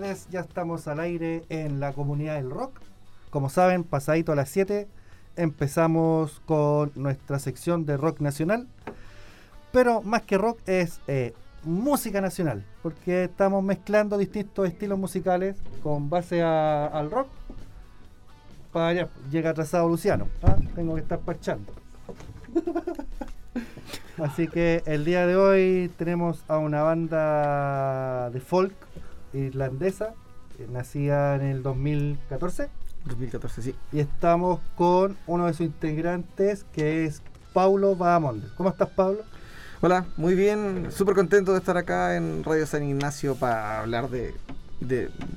tardes, ya estamos al aire en la comunidad del rock. Como saben, pasadito a las 7 empezamos con nuestra sección de rock nacional. Pero más que rock es eh, música nacional, porque estamos mezclando distintos estilos musicales con base al rock. Para allá, llega atrasado Luciano, ¿ah? tengo que estar parchando. Así que el día de hoy tenemos a una banda de folk irlandesa, eh, nacida en el 2014. 2014, sí. Y estamos con uno de sus integrantes que es Paulo Bahamonde. ¿Cómo estás, Pablo? Hola, muy bien, súper contento de estar acá en Radio San Ignacio para hablar de,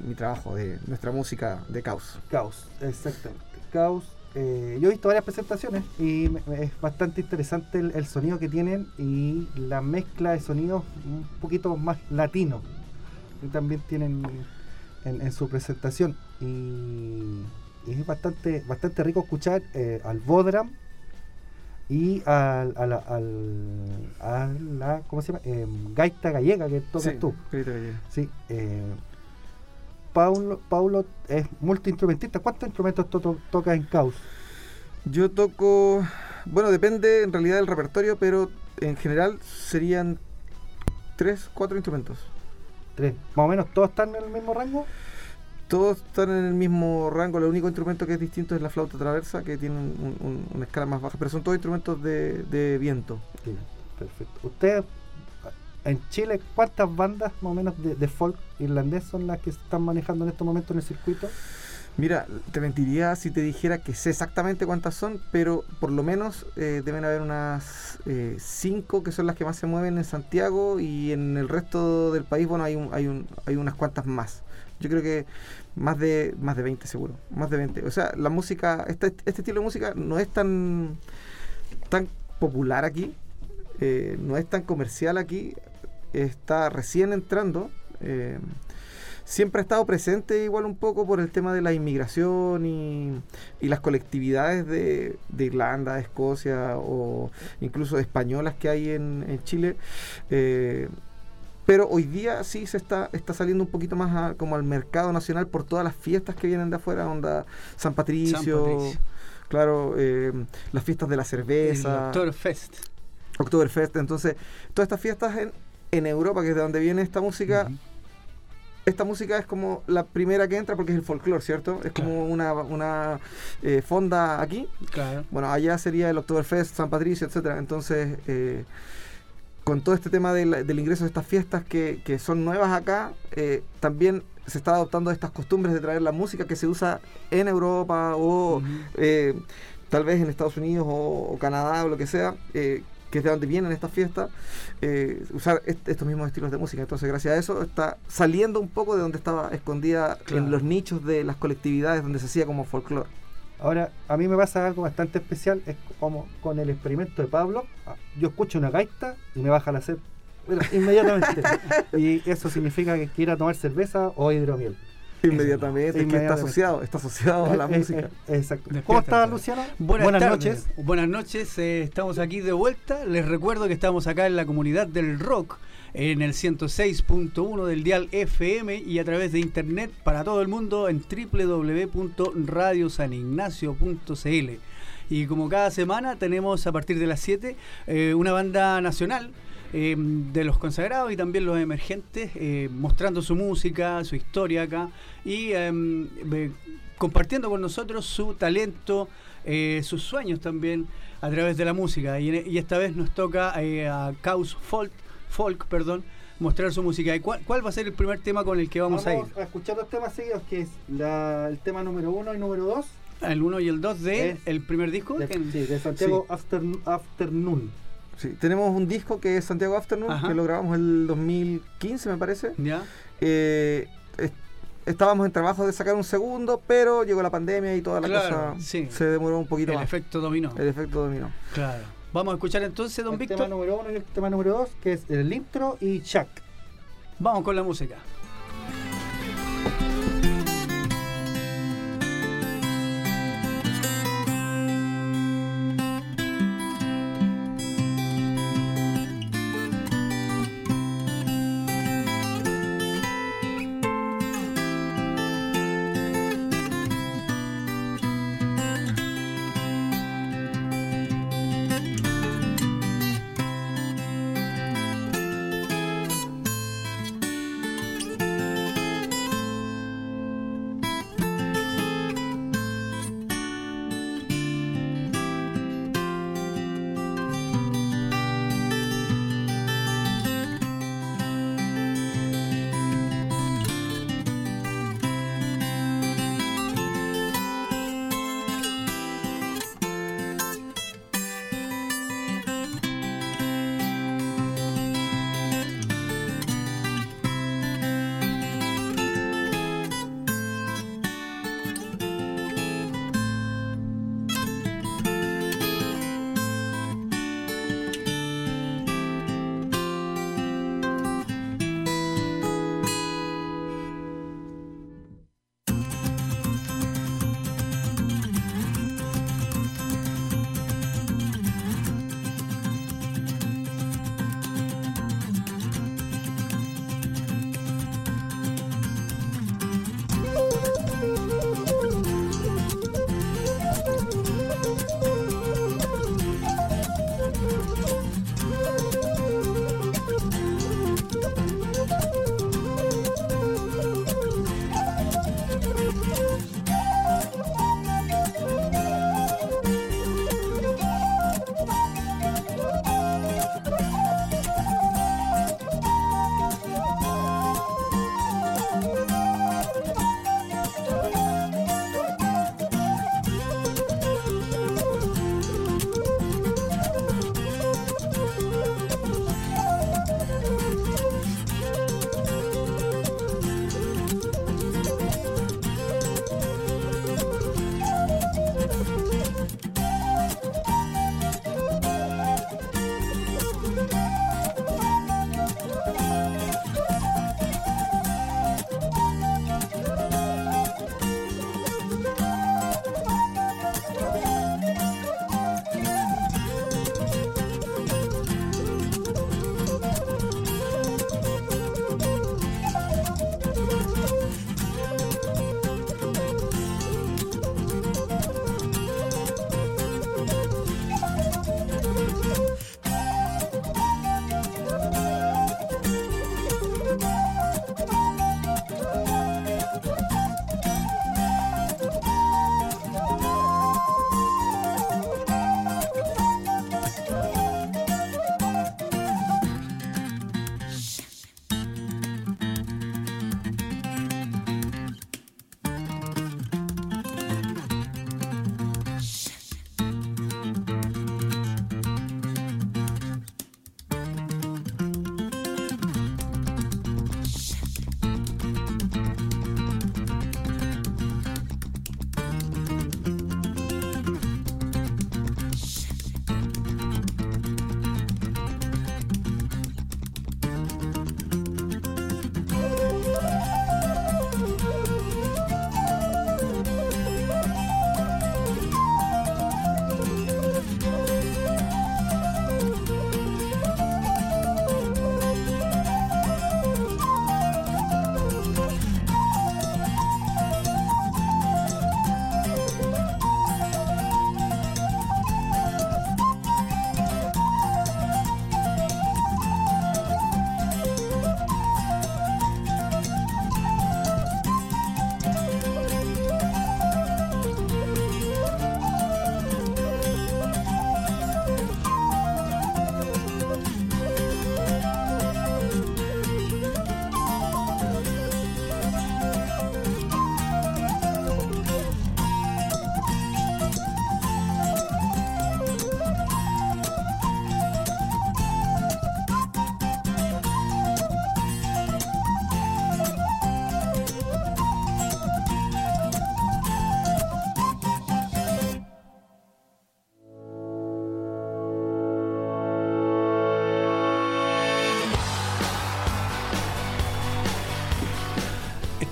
mi trabajo, de nuestra música de Caos. Caos, exactamente. Caos. Eh, yo he visto varias presentaciones y es bastante interesante el, sonido que tienen y la mezcla de sonidos un poquito más latino también tienen en, su presentación. Y, es bastante, bastante rico escuchar eh, al Bodram y al, a, la, a la, ¿cómo se llama? Em, gaita gallega que tocas tú. Gaita gallega. Sí. Eh, Paulo, Paulo es multiinstrumentista. ¿Cuántos instrumentos to tocas en Caos? Yo toco, bueno, depende en realidad del repertorio, pero en general serían tres, cuatro instrumentos. Tres. ¿Más o menos todos están en el mismo rango? todos están en el mismo rango. El único instrumento que es distinto es la flauta traversa, que tiene una escala más baja, pero son todos instrumentos de, viento. Sí, perfecto. Usted, en Chile, ¿cuántas bandas más o menos de, folk irlandés son las que están manejando en este momento en el circuito? Mira, te mentiría si te dijera que sé exactamente cuántas son, pero por lo menos eh, deben haber unas eh, cinco que son las que más se mueven en Santiago y en el resto del país, bueno, hay, hay, hay unas cuantas más. Yo creo que más de más de 20 seguro, más de 20. O sea, la música, este, este estilo de música no es tan, tan popular aquí, eh, no es tan comercial aquí, está recién entrando. Siempre ha estado presente igual un poco por el tema de la inmigración y, las colectividades de, Irlanda, de Escocia o incluso españolas que hay en, en Chile. Eh, pero hoy día sí se está, está saliendo un poquito más como al mercado nacional por todas las fiestas que vienen de afuera, onda San Patricio, claro, eh, las fiestas de la cerveza. Oktoberfest. Oktoberfest, entonces, todas estas fiestas en, en Europa, que es de donde viene esta música, esta música es como la primera que entra porque es el folclore, ¿cierto? Es como una, una eh, fonda aquí. Claro. Bueno, allá sería el Oktoberfest, San Patricio, etcétera. Entonces, eh, con todo este tema del, ingreso de estas fiestas que, son nuevas acá, eh, también se está adoptando estas costumbres de traer la música que se usa en Europa o eh, tal vez en Estados Unidos o, Canadá o lo que sea, que es de donde vienen estas fiestas, usar estos mismos estilos de música. Entonces, gracias a eso, está saliendo un poco de donde estaba escondida en los nichos de las colectividades donde se hacía como folclore. Ahora, a mí me pasa algo bastante especial, es como con el experimento de Pablo. Ah, yo escucho una gaita y me baja la sed inmediatamente. y eso significa que quiera tomar cerveza o hidromiel. Inmediatamente, que está asociado, está asociado a la música. exacto. ¿Cómo estás, Luciano? Buenas, noches. Buenas noches, eh, estamos aquí de vuelta. Les recuerdo que estamos acá en la comunidad del rock en el 106.1 del dial FM y a través de internet para todo el mundo en www.radiosanignacio.cl. Y como cada semana tenemos a partir de las 7 eh, una banda nacional eh, de los consagrados y también los emergentes, eh, mostrando su música, su historia acá y compartiendo con nosotros su talento, sus sueños también a través de la música. Y, y esta vez nos toca a Caos Folk folk, perdón, mostrar su música. ¿Y cuál, va a ser el primer tema con el que vamos, a ir? a escuchar dos temas seguidos, que es el tema número uno y número dos. El uno y el dos de el primer disco. De, sí, de Santiago Afternoon. Sí, tenemos un disco que es Santiago Afternoon, que lo grabamos el 2015, me parece. Ya. Eh, estábamos en trabajo de sacar un segundo, pero llegó la pandemia y toda la cosa se demoró un poquito más. El efecto dominó. El efecto dominó. Claro. Vamos a escuchar entonces, don Víctor. El tema número uno y el tema número dos, que es el intro y Chuck. Vamos con la música.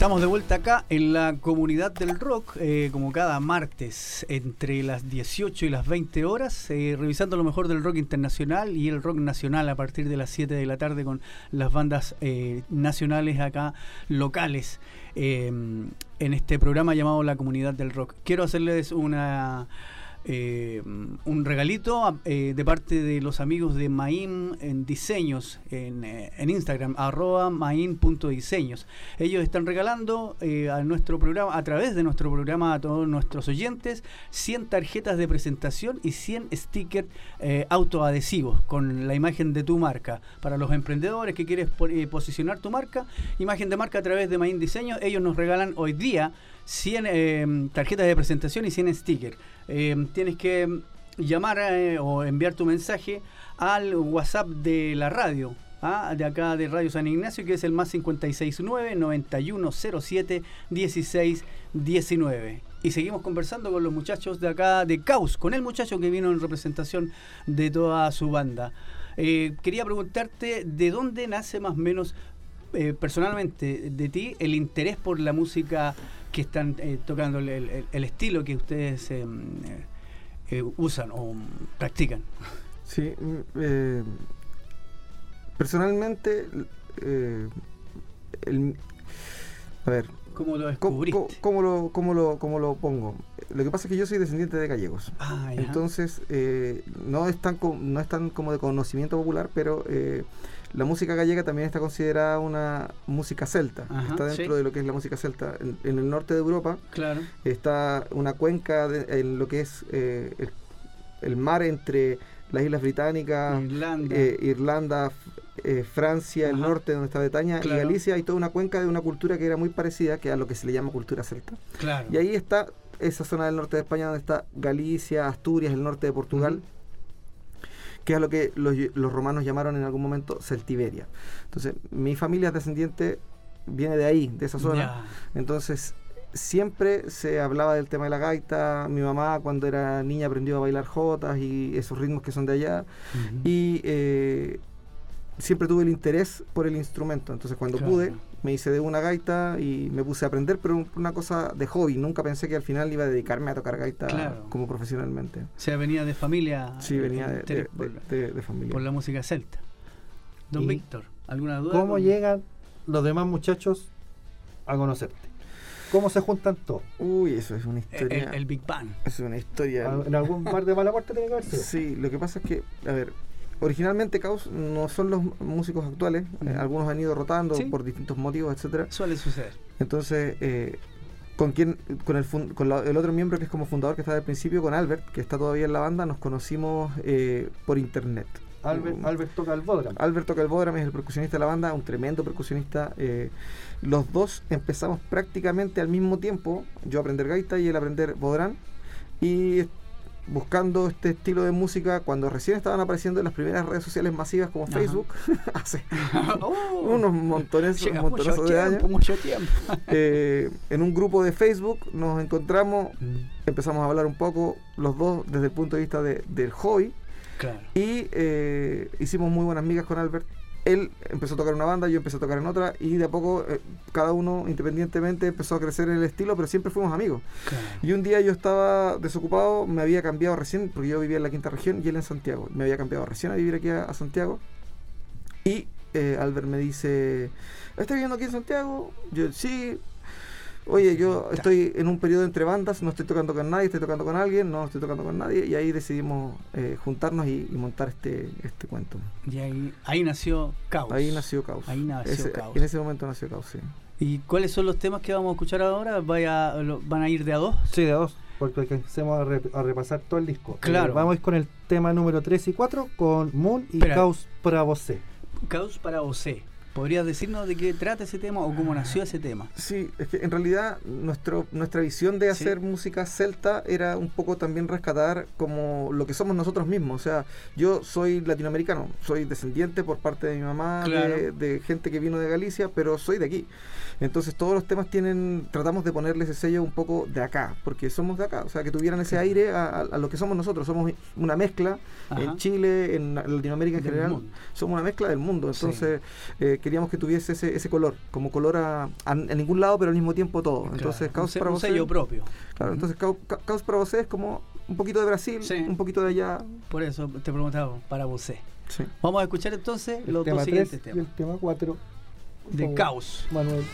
Estamos de vuelta acá en la comunidad del rock, eh, como cada martes, entre las 18 y las 20 horas, eh, revisando lo mejor del rock internacional y el rock nacional a partir de las 7 de la tarde con las bandas eh, nacionales acá locales en este programa llamado La Comunidad del Rock. Quiero hacerles una eh, un regalito eh, de parte de los amigos de Main en Diseños en, eh, en Instagram, arroba main.diseños. Ellos están regalando a nuestro programa, a través de nuestro programa a todos nuestros oyentes, 100 tarjetas de presentación y 100 stickers autoadhesivos con la imagen de tu marca. Para los emprendedores que quieres posicionar tu marca, imagen de marca a través de Main Diseños, ellos nos regalan hoy día 100 tarjetas de presentación y 100 stickers. Em, tienes que llamar eh, o enviar tu mensaje al WhatsApp de la radio. ¿ah? de acá de Radio San Ignacio, que es el más 569-9107-1619. Y seguimos conversando con los muchachos de acá de Caos, con el muchacho que vino en representación de toda su banda. Eh, quería preguntarte de dónde nace más o menos eh, personalmente de ti el interés por la música que están eh, tocando el, estilo que ustedes eh, eh, usan o practican. Sí, mm, personalmente, a ver, ¿Cómo lo descubriste? ¿Cómo, lo, cómo, lo, ¿Cómo, lo, pongo? Lo que pasa es que yo soy descendiente de gallegos. Ah, Entonces, no, es tan, no es tan como de conocimiento popular, pero la música gallega también está considerada una música celta, está dentro de lo que es la música celta. En, el norte de Europa claro. está una cuenca en lo que es eh, el, mar entre las Islas Británicas, Irlanda, eh, eh, Francia, el norte donde está Bretaña y Galicia, hay toda una cuenca de una cultura que era muy parecida que a lo que se le llama cultura celta. Y ahí está esa zona del norte de España donde está Galicia, Asturias, el norte de Portugal que es lo que los, romanos llamaron en algún momento Celtiberia. Entonces, mi familia descendiente viene de ahí, de esa zona. Entonces, siempre se hablaba del tema de la gaita. Mi mamá, cuando era niña, aprendió a bailar jotas y esos ritmos que son de allá. Y eh, siempre tuve el interés por el instrumento. Entonces, cuando pude, me hice de una gaita y me puse a aprender, pero una cosa de hobby. Nunca pensé que al final iba a dedicarme a tocar gaita como profesionalmente. O sea, venía de familia. Sí, eh, venía de, familia. Por la música celta. Don Víctor, ¿alguna duda? ¿Cómo llegan los demás muchachos a conocerte? ¿Cómo se juntan todos? Uy, eso es una historia. El, Big Bang. Es una historia. ¿En algún bar de mala muerte tiene que haber Sí, lo que pasa es que, a ver, originalmente Caos no son los músicos actuales, eh, algunos han ido rotando por distintos motivos, etcétera. Suele suceder. Entonces, eh, con quien, con el, con el otro miembro que es como fundador que está al principio, con Albert, que está todavía en la banda, nos conocimos eh, por internet. Albert, Albert toca el Bodram. Albert toca el Bodram, es el percusionista de la banda, un tremendo percusionista. los dos empezamos prácticamente al mismo tiempo, yo a aprender gaita y él a aprender Bodram. Y buscando este estilo de música cuando recién estaban apareciendo en las primeras redes sociales masivas como Facebook, hace oh. unos montones, de años. Eh, en un grupo de Facebook nos encontramos, mm. empezamos a hablar un poco, los dos desde el punto de vista del hobby. Y eh, hicimos muy buenas amigas con Albert él empezó a tocar una banda, yo empecé a tocar en otra y de a poco eh, cada uno independientemente empezó a crecer en el estilo, pero siempre fuimos amigos. Y un día yo estaba desocupado, me había cambiado recién, porque yo vivía en la quinta región y él en Santiago. Me había cambiado recién a vivir aquí a, Santiago. Y eh, Albert me dice, ¿estás viviendo aquí en Santiago? Yo, sí, oye, yo estoy en un periodo entre bandas, no estoy tocando con nadie, estoy tocando con alguien, no estoy tocando con nadie, y ahí decidimos eh, juntarnos y, montar este, este cuento. Y ahí, ahí nació Caos. Ahí nació Caos. Ahí nació Caos. En ese momento nació Caos, sí. ¿Y cuáles son los temas que vamos a escuchar ahora? ¿Vaya, ¿Van a ir de a dos? Sí, de a dos, porque empecemos a, repasar todo el disco. Claro. Eh, vamos a ir con el tema número 3 y 4, con Moon y Caos para vos. Caos para vos. ¿Podrías decirnos de qué trata ese tema o cómo nació ese tema? Sí, es que en realidad nuestro, nuestra visión de hacer música celta era un poco también rescatar como lo que somos nosotros mismos. O sea, yo soy latinoamericano, soy descendiente por parte de mi mamá, de, gente que vino de Galicia, pero soy de aquí. Entonces todos los temas tienen, tratamos de ponerle ese sello un poco de acá, porque somos de acá, o sea, que tuvieran ese aire a, lo que somos nosotros. Somos una mezcla en Chile, en Latinoamérica en general, somos una mezcla del mundo. Entonces, eh, queríamos que tuviese ese, ese color, como color a, a- en ningún lado, pero al mismo tiempo todo. Entonces, Claro, un Caos se- para un sello propio. Claro, entonces Caos para Vosé es como un poquito de Brasil, Sí. un poquito de allá. Por eso te preguntaba para vos. Sí. Vamos a escuchar entonces El los tema dos 3 siguientes y el tema 4. De Caos. Manuel.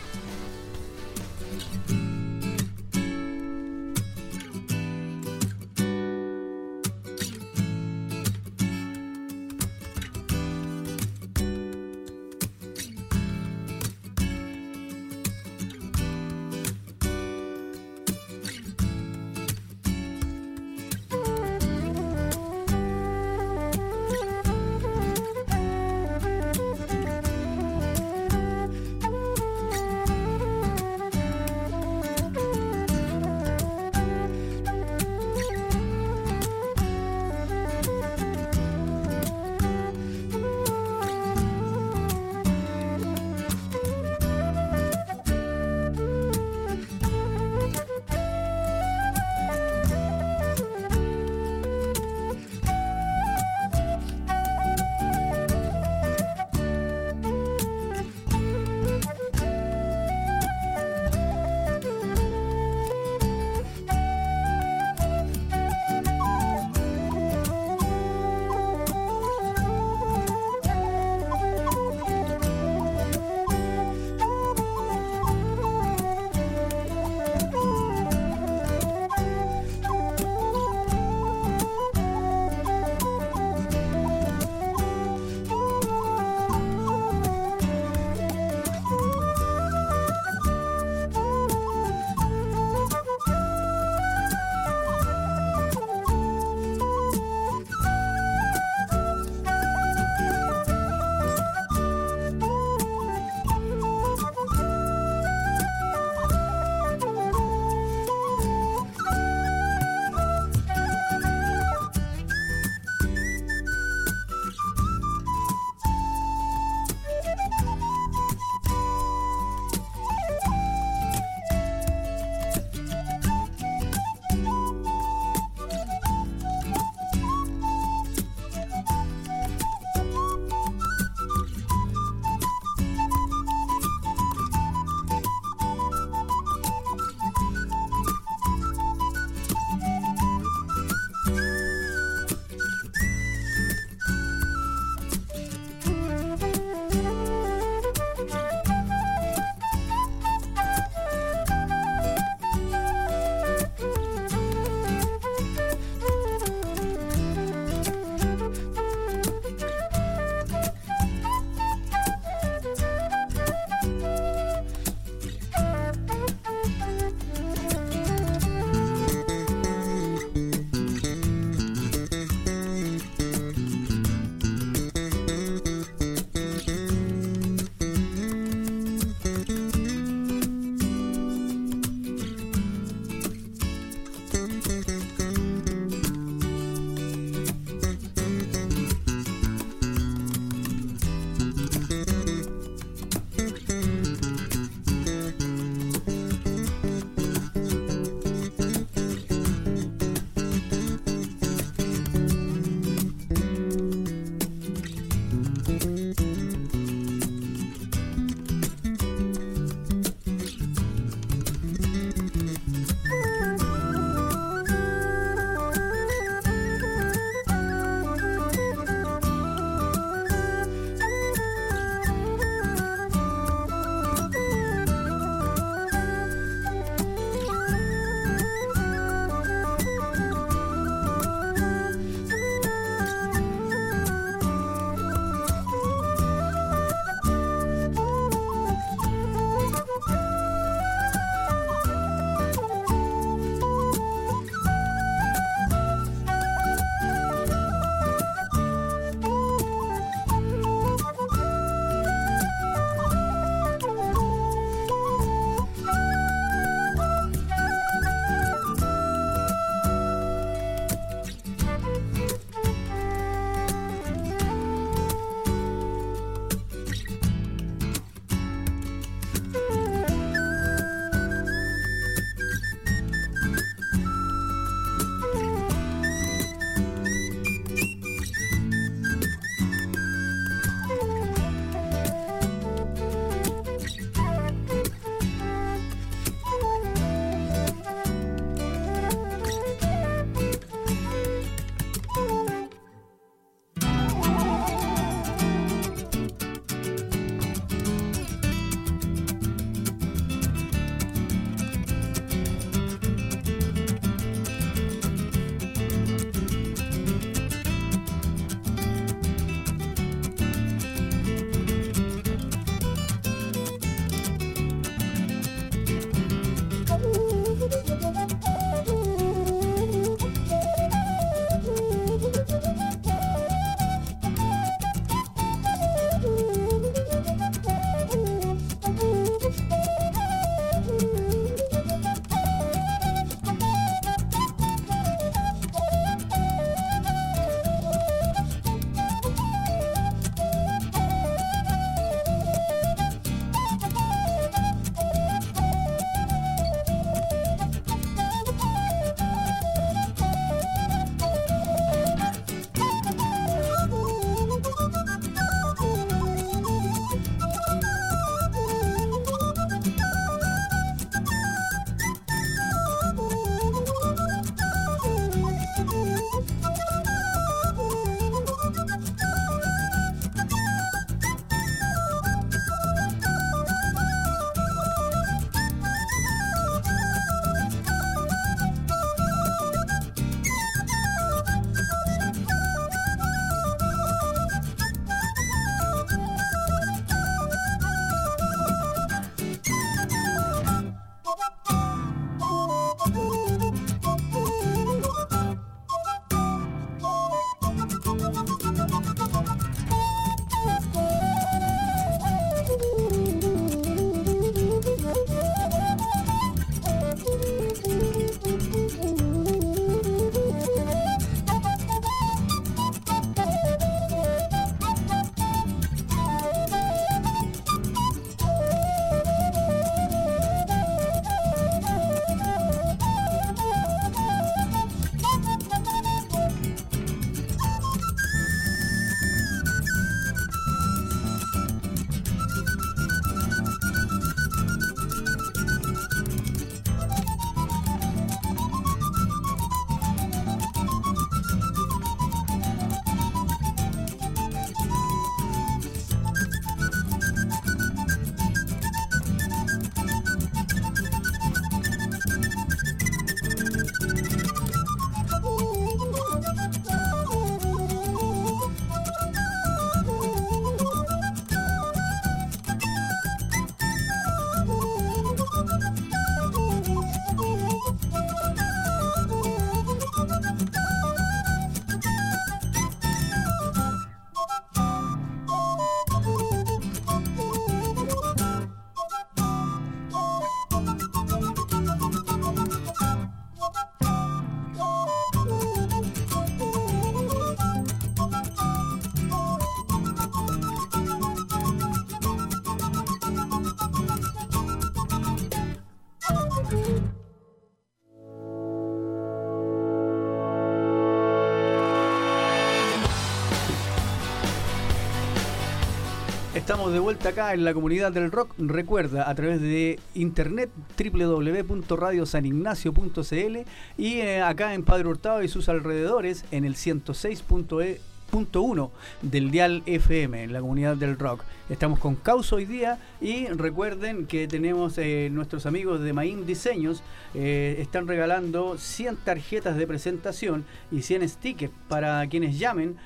Estamos de vuelta acá en la comunidad del rock. Recuerda, a través de internet www.radiosanignacio.cl y eh, acá en Padre Hurtado y sus alrededores en el 106.1 del Dial FM, en la comunidad del rock. Estamos con Causa hoy día y recuerden que tenemos eh, nuestros amigos de Main Diseños, eh, están regalando 100 tarjetas de presentación y 100 stickers para quienes llamen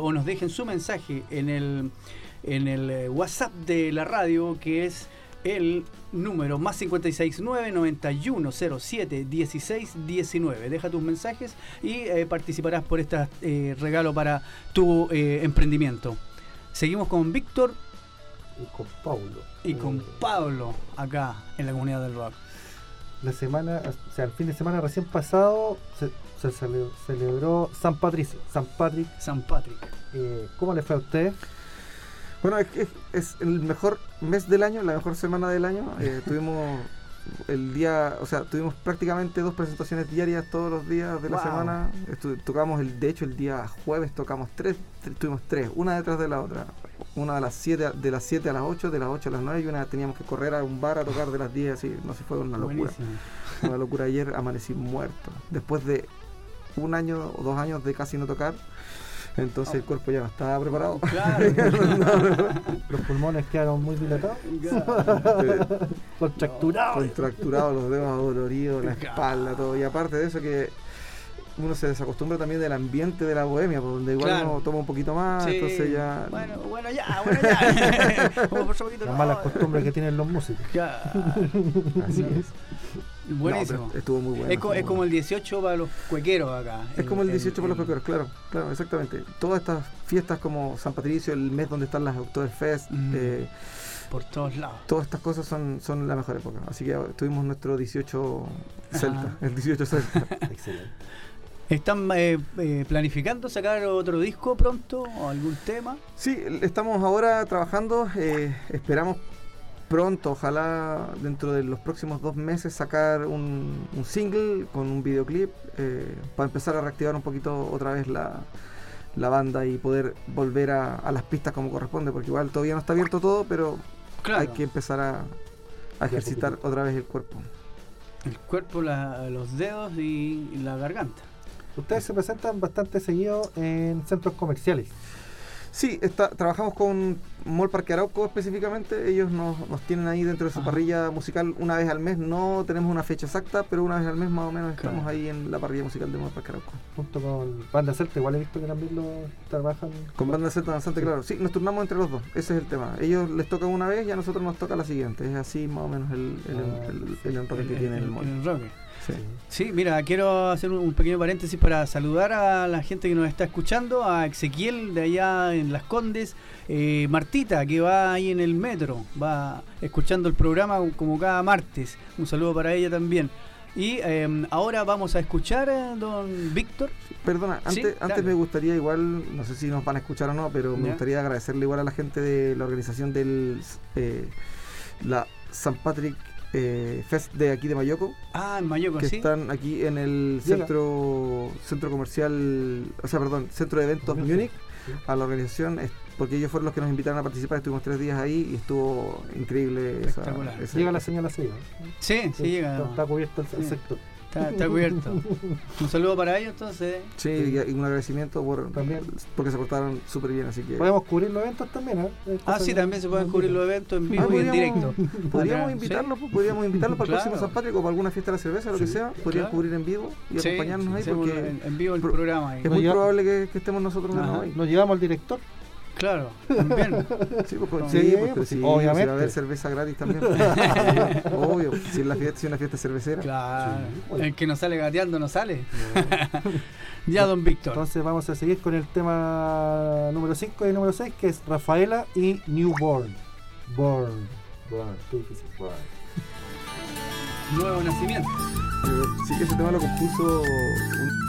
o nos dejen su mensaje en el en el eh, WhatsApp de la radio, que es el número más 569 9107 1619. Deja tus mensajes y eh, participarás por este eh, regalo para tu emprendimiento. Seguimos con Víctor. Y con Pablo. Y con Pablo acá en la comunidad del rock. La semana, o sea, el fin de semana recién pasado se, celebró San Patricio. San Patrick. San Patrick. ¿Cómo le fue a usted? Bueno, es, es, el mejor mes del año, la mejor semana del año. Eh, tuvimos el día, o sea, tuvimos prácticamente dos presentaciones diarias todos los días de la semana. tocamos, el, de hecho, el día jueves tocamos tres, tuvimos tres, una detrás de la otra. Una de las 7 de las 7 a las 8, de las 8 a las 9 y una teníamos que correr a un bar a tocar de las 10, así, no sé, fue una locura. Una locura. Ayer amanecí muerto. Después de un año o dos años de casi no tocar, entonces el cuerpo ya no estaba preparado. los pulmones quedaron muy dilatados. Contracturados. Contracturados, los dedos adoloridos, la espalda, todo. Y aparte de eso que uno se desacostumbra también del ambiente de la bohemia, por donde igual uno toma un poquito más, entonces ya. Bueno, bueno, ya, bueno, ya. Como por Las malas costumbres que tienen los músicos. Así es. Buenísimo. estuvo muy bueno. Es, como el 18 para los cuequeros acá. Es como el 18 para los cuequeros, claro, claro, exactamente. Todas estas fiestas como San Patricio, el mes donde están las Oktoberfest, mm. eh, por todos lados. Todas estas cosas son, son la mejor época. Así que tuvimos nuestro 18 Celta, el 18 Celta. Excelente. ¿Están eh, eh, planificando sacar otro disco pronto o algún tema? Sí, estamos ahora trabajando. esperamos pronto, ojalá dentro de los próximos dos meses, sacar un, single con un videoclip eh, para empezar a reactivar un poquito otra vez la, banda y poder volver a, las pistas como corresponde, porque igual todavía no está abierto todo, pero hay que empezar a, ejercitar otra vez el cuerpo. El cuerpo, los dedos y la garganta. Ustedes se presentan bastante seguido en centros comerciales. Sí, está, trabajamos con Mall Parque Arauco específicamente. Ellos nos, tienen ahí dentro de su parrilla musical una vez al mes. No tenemos una fecha exacta, pero una vez al mes más o menos estamos ahí en la parrilla musical de Mall Parque Arauco. Junto con Banda Celta, igual he visto que también lo trabajan. Con Banda Celta bastante claro. Sí, nos turnamos entre los dos. Ese es el tema. Ellos les tocan una vez y a nosotros nos toca la siguiente. Es así más o menos el, el, ah, que tiene el, el Sí. mira, quiero hacer un, pequeño paréntesis para saludar a la gente que nos está escuchando, a Ezequiel de allá en Las Condes, eh, Martita que va ahí en el metro, va escuchando el programa como cada martes. Un saludo para ella también. Y em, ahora vamos a escuchar a don Víctor. Perdona, antes, antes me gustaría igual, no sé si nos van a escuchar o no, pero me gustaría agradecerle igual a la gente de la organización del eh, la San Patrick eh, Fest de aquí de Mayoco. Ah, en Mayoco, que están aquí en el centro centro comercial, o sea, perdón, centro de eventos Múnich, a la organización, porque ellos fueron los que nos invitaron a participar. Estuvimos tres días ahí y estuvo increíble. Esa, llega la señal así. Sí, sí, llega. Está, cubierto el, sector. Está, cubierto. un saludo para ellos entonces. Sí, y un agradecimiento por, también porque se portaron súper bien, así que... Podemos cubrir los eventos también, ¿eh? Ah, sí, también se pueden cubrir los eventos en vivo y en directo. Podríamos invitarlos, pues, podríamos invitarlos para el próximo San Patrick o para alguna fiesta de la cerveza, lo que sea. Podrían cubrir en vivo y acompañarnos ahí porque... En, vivo el programa. Es muy probable que, estemos nosotros ahí. Nos llevamos al director. Claro, también. Sí, pues, pues sí, pues, sí, obviamente. Si va a haber cerveza gratis también. Obvio, si es, la fiesta, si es una fiesta cervecera. Claro. El que no sale gateando no sale. ya, don Víctor. Entonces vamos a seguir con el tema número 5 y número 6, que es Rafaela y Newborn. Born. Born. Qué difícil. Born. Nuevo nacimiento. Sí que ese tema lo compuso un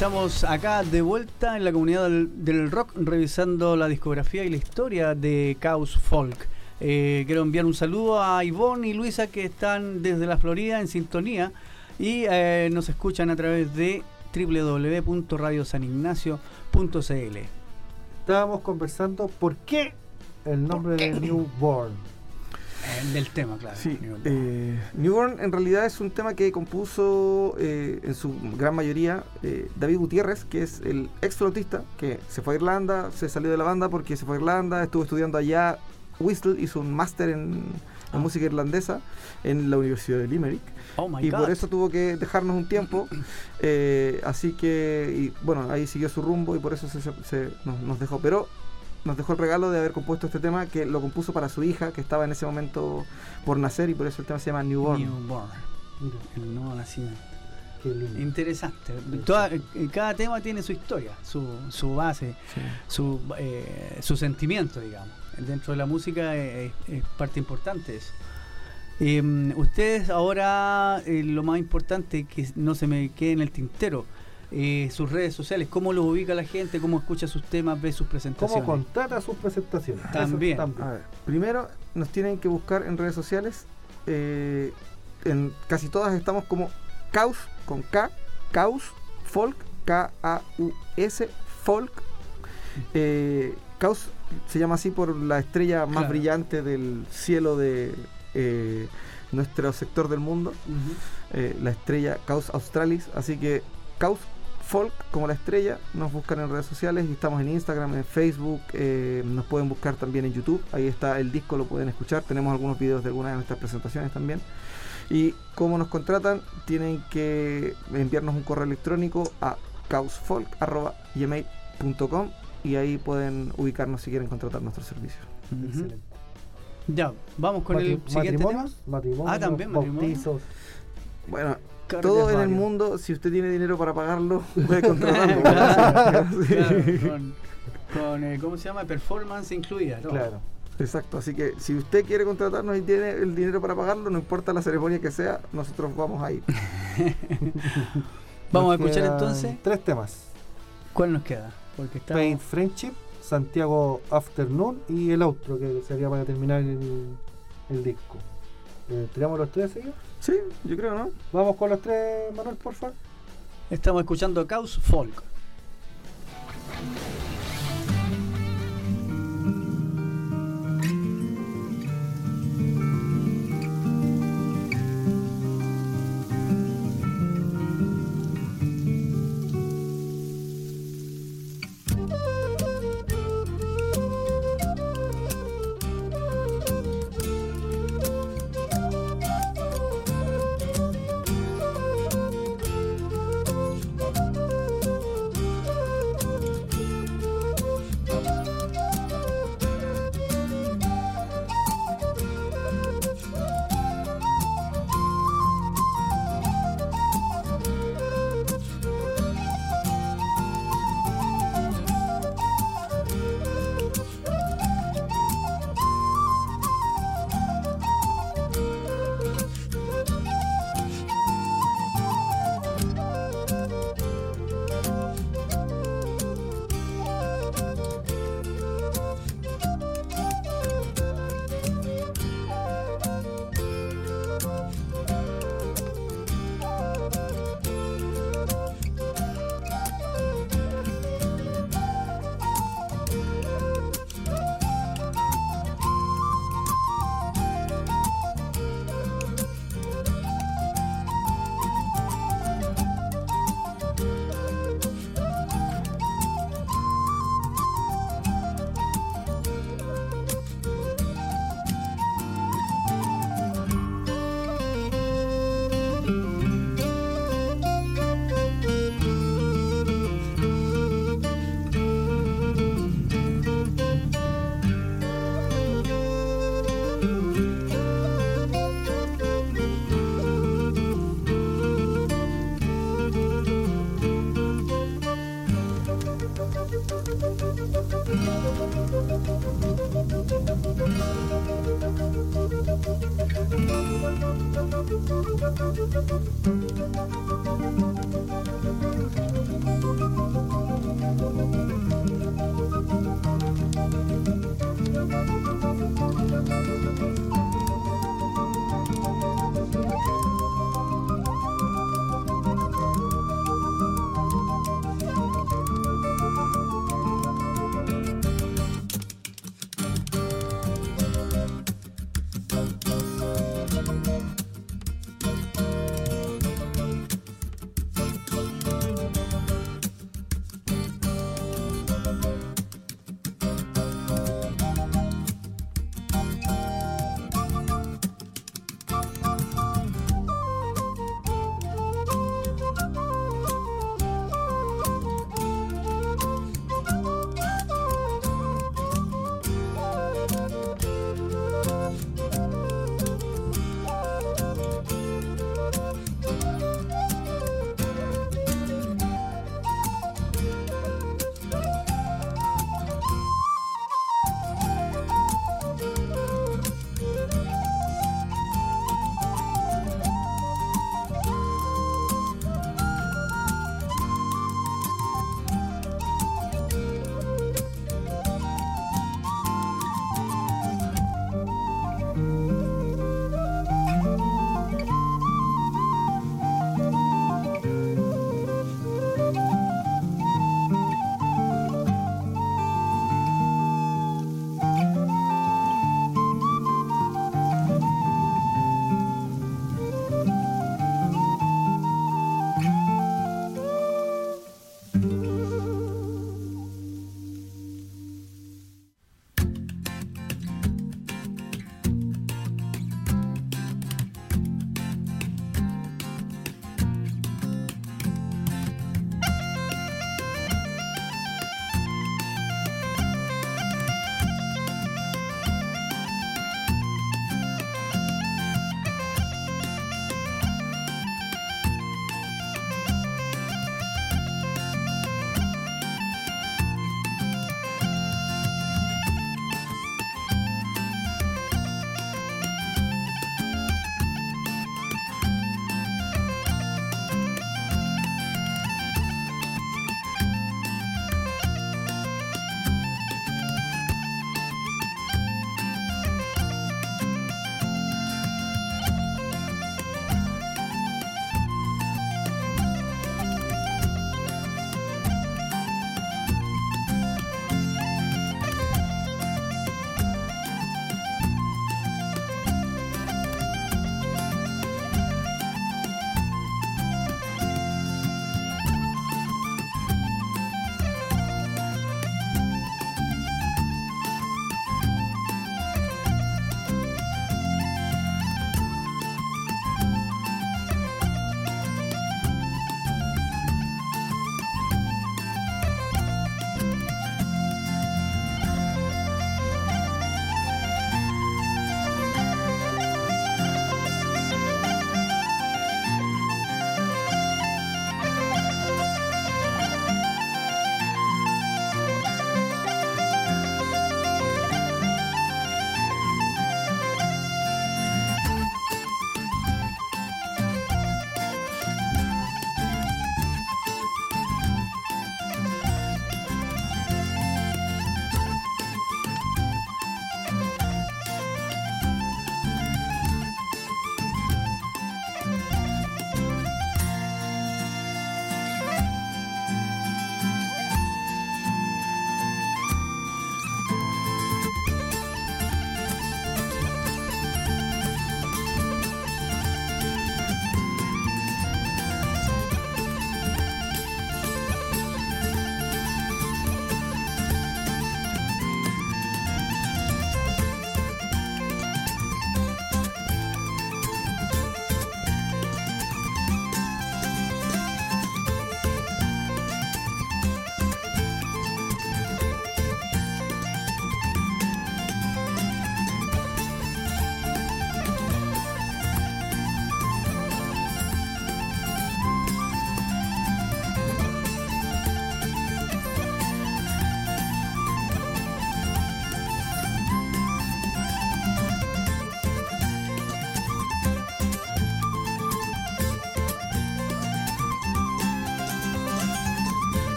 estamos acá de vuelta en la comunidad del, del rock revisando la discografía y la historia de Chaos Folk. Eh, quiero enviar un saludo a Ivonne y Luisa que están desde la Florida en sintonía y eh, nos escuchan a través de www.radiosanignacio.cl. Estábamos conversando por qué el nombre de Newborn. Eh, del tema, claro. Sí, Newborn. eh, Newborn en realidad es un tema que compuso eh, en su gran mayoría eh, David Gutiérrez, que es el ex flautista que se fue a Irlanda, se salió de la banda porque se fue a Irlanda, estuvo estudiando allá. Whistle hizo un máster en, en Ah. música irlandesa en la Universidad de Limerick. oh my y God. por eso tuvo que dejarnos un tiempo. así que, y, bueno, ahí siguió su rumbo y por eso se, se- nos, nos dejó. Pero nos dejó el regalo de haber compuesto este tema que lo compuso para su hija, que estaba en ese momento por nacer, y por eso el tema se llama Newborn. Newborn. Mira, El nuevo nacimiento. qué lindo. Interesante. Toda- eh, cada tema tiene su historia, su, su base, Sí. su, eh, su sentimiento, digamos. Dentro de la música es, es parte importante eso. Eh, ustedes ahora, eh, lo más importante que no se me quede en el tintero, eh, sus redes sociales, cómo los ubica la gente, cómo escucha sus temas, ve sus ¿Cómo presentaciones. contrata sus presentaciones? Eso También. A ver, primero nos tienen que buscar en redes sociales. eh, en casi todas estamos como Caus con K, Caus Folk, K-A-U-S, Folk. Eh, Caus se llama así por la estrella más Claro. brillante del cielo de eh, nuestro sector del mundo, eh, la estrella Caus Australis. Así que Caus Folk como la estrella, nos buscan en redes sociales y estamos en Instagram, en Facebook, eh, nos pueden buscar también en YouTube, ahí está el disco, lo pueden escuchar, tenemos algunos videos de algunas de nuestras presentaciones también. Y como nos contratan, tienen que enviarnos un correo electrónico a causfolk.gmail.com y ahí pueden ubicarnos si quieren contratar nuestros servicios. Excelente. Ya, vamos con el siguiente tema. matrimonios, matrimonios, Ah, también, matrimonio. bautizos. Bueno, todo en el mundo, si usted tiene dinero para pagarlo, puede contratarlo. Claro, Sí. claro, con, con, eh, ¿cómo se llama? Performance incluida. todo. Claro. Exacto, así que si usted quiere contratarnos y tiene el dinero para pagarlo, no importa la ceremonia que sea, nosotros vamos a ir. Vamos a escuchar entonces. Tres temas: ¿Cuál nos queda? Porque está. Paint Friendship, Santiago Afternoon y el outro, que sería para terminar el, el disco. Eh, ¿Tiramos los tres seguidos? Sí, yo creo, ¿no? Vamos con los tres, Manuel, por favor. Estamos escuchando Caos Folk.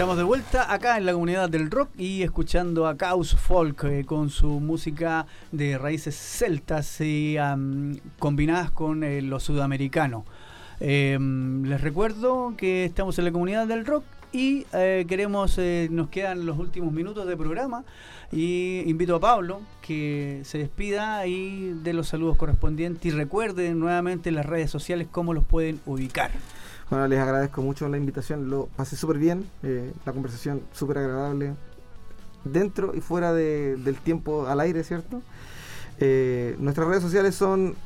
Estamos de vuelta acá en la comunidad del rock y escuchando a Chaos Folk eh, con su música de raíces celtas y combinadas con eh, lo sudamericano. Em, les recuerdo que estamos en la comunidad del rock y eh, queremos, nos quedan los últimos minutos de programa y invito a Pablo que se despida y de los saludos correspondientes y recuerden nuevamente las redes sociales cómo los pueden ubicar. Bueno, les agradezco mucho la invitación, lo pasé súper bien, eh, la conversación súper agradable, dentro y fuera del tiempo al aire, ¿cierto? Eh, nuestras redes sociales son,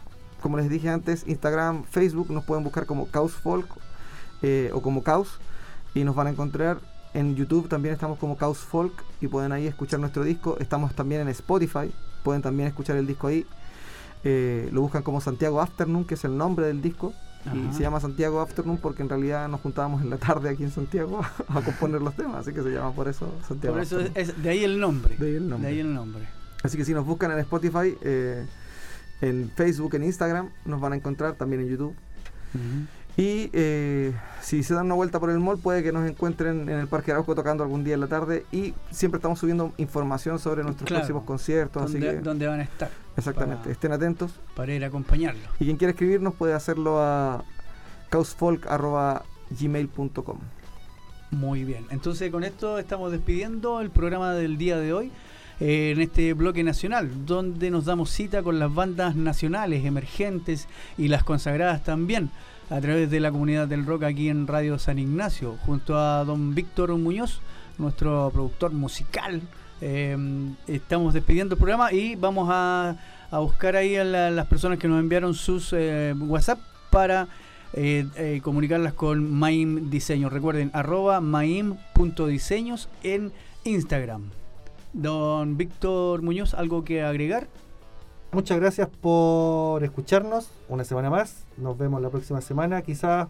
como les dije antes, Instagram, Facebook, nos pueden buscar como Caos Folk eh, o como Caos y nos van a encontrar. En YouTube también estamos como Caos Folk y pueden ahí escuchar nuestro disco. Estamos también en Spotify, pueden también escuchar el disco ahí. lo buscan como Santiago Afternoon, que es el nombre del disco. Y se llama Santiago Afternoon porque en realidad nos juntábamos en la tarde aquí en Santiago a, componer los temas, así que se llama por eso Santiago. Por eso es, de ahí el nombre. De ahí el nombre. Así que si nos buscan en Spotify, eh, en Facebook, en Instagram, nos van a encontrar también en YouTube. Y eh, si se dan una vuelta por el mall, puede que nos encuentren en el Parque Arauco tocando algún día en la tarde. Y siempre estamos subiendo información sobre nuestros próximos conciertos. Dónde, así dónde van a estar. Exactamente, estén atentos. Para ir a acompañarlo. Y quien quiera escribirnos puede hacerlo a causfolk.gmail.com. Muy bien, entonces con esto estamos despidiendo el programa del día de hoy eh, en este bloque nacional, donde nos damos cita con las bandas nacionales, emergentes y las consagradas también a través de la comunidad del rock aquí en Radio San Ignacio, junto a don Víctor Muñoz, nuestro productor musical. Eh, estamos despidiendo el programa y vamos a, buscar ahí a las personas que nos enviaron sus eh, WhatsApp para eh, comunicarlas con Maim Diseño. Recuerden, arroba maim.diseños en Instagram. Don Víctor Muñoz, ¿algo que agregar? Muchas gracias por escucharnos una semana más. Nos vemos la próxima semana. Quizás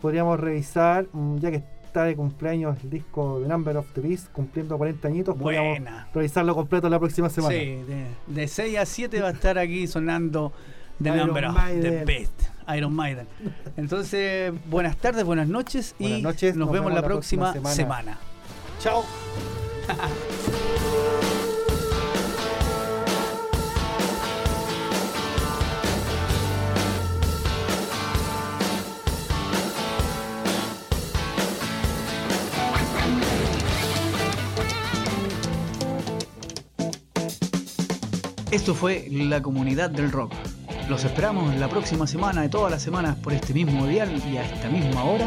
podríamos revisar, mm, ya que está de cumpleaños el disco The Number of the Beast, cumpliendo 40 añitos. Podríamos revisarlo completo la próxima semana. Sí, de, 6 a 7 va a estar aquí sonando The Number of the Beast. Iron Maiden. Entonces, buenas tardes, buenas noches y nos, vemos, la, próxima, semana. semana. Chao. Esto fue La Comunidad del Rock. Los esperamos la próxima semana de todas las semanas por este mismo dial y a esta misma hora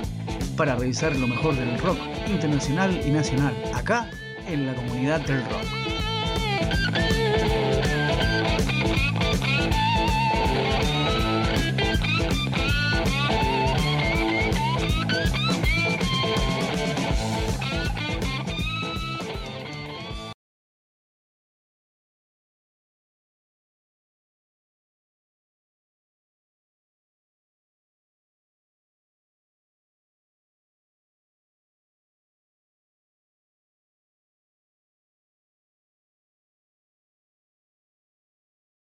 para revisar lo mejor del rock internacional y nacional acá en la Comunidad del Rock.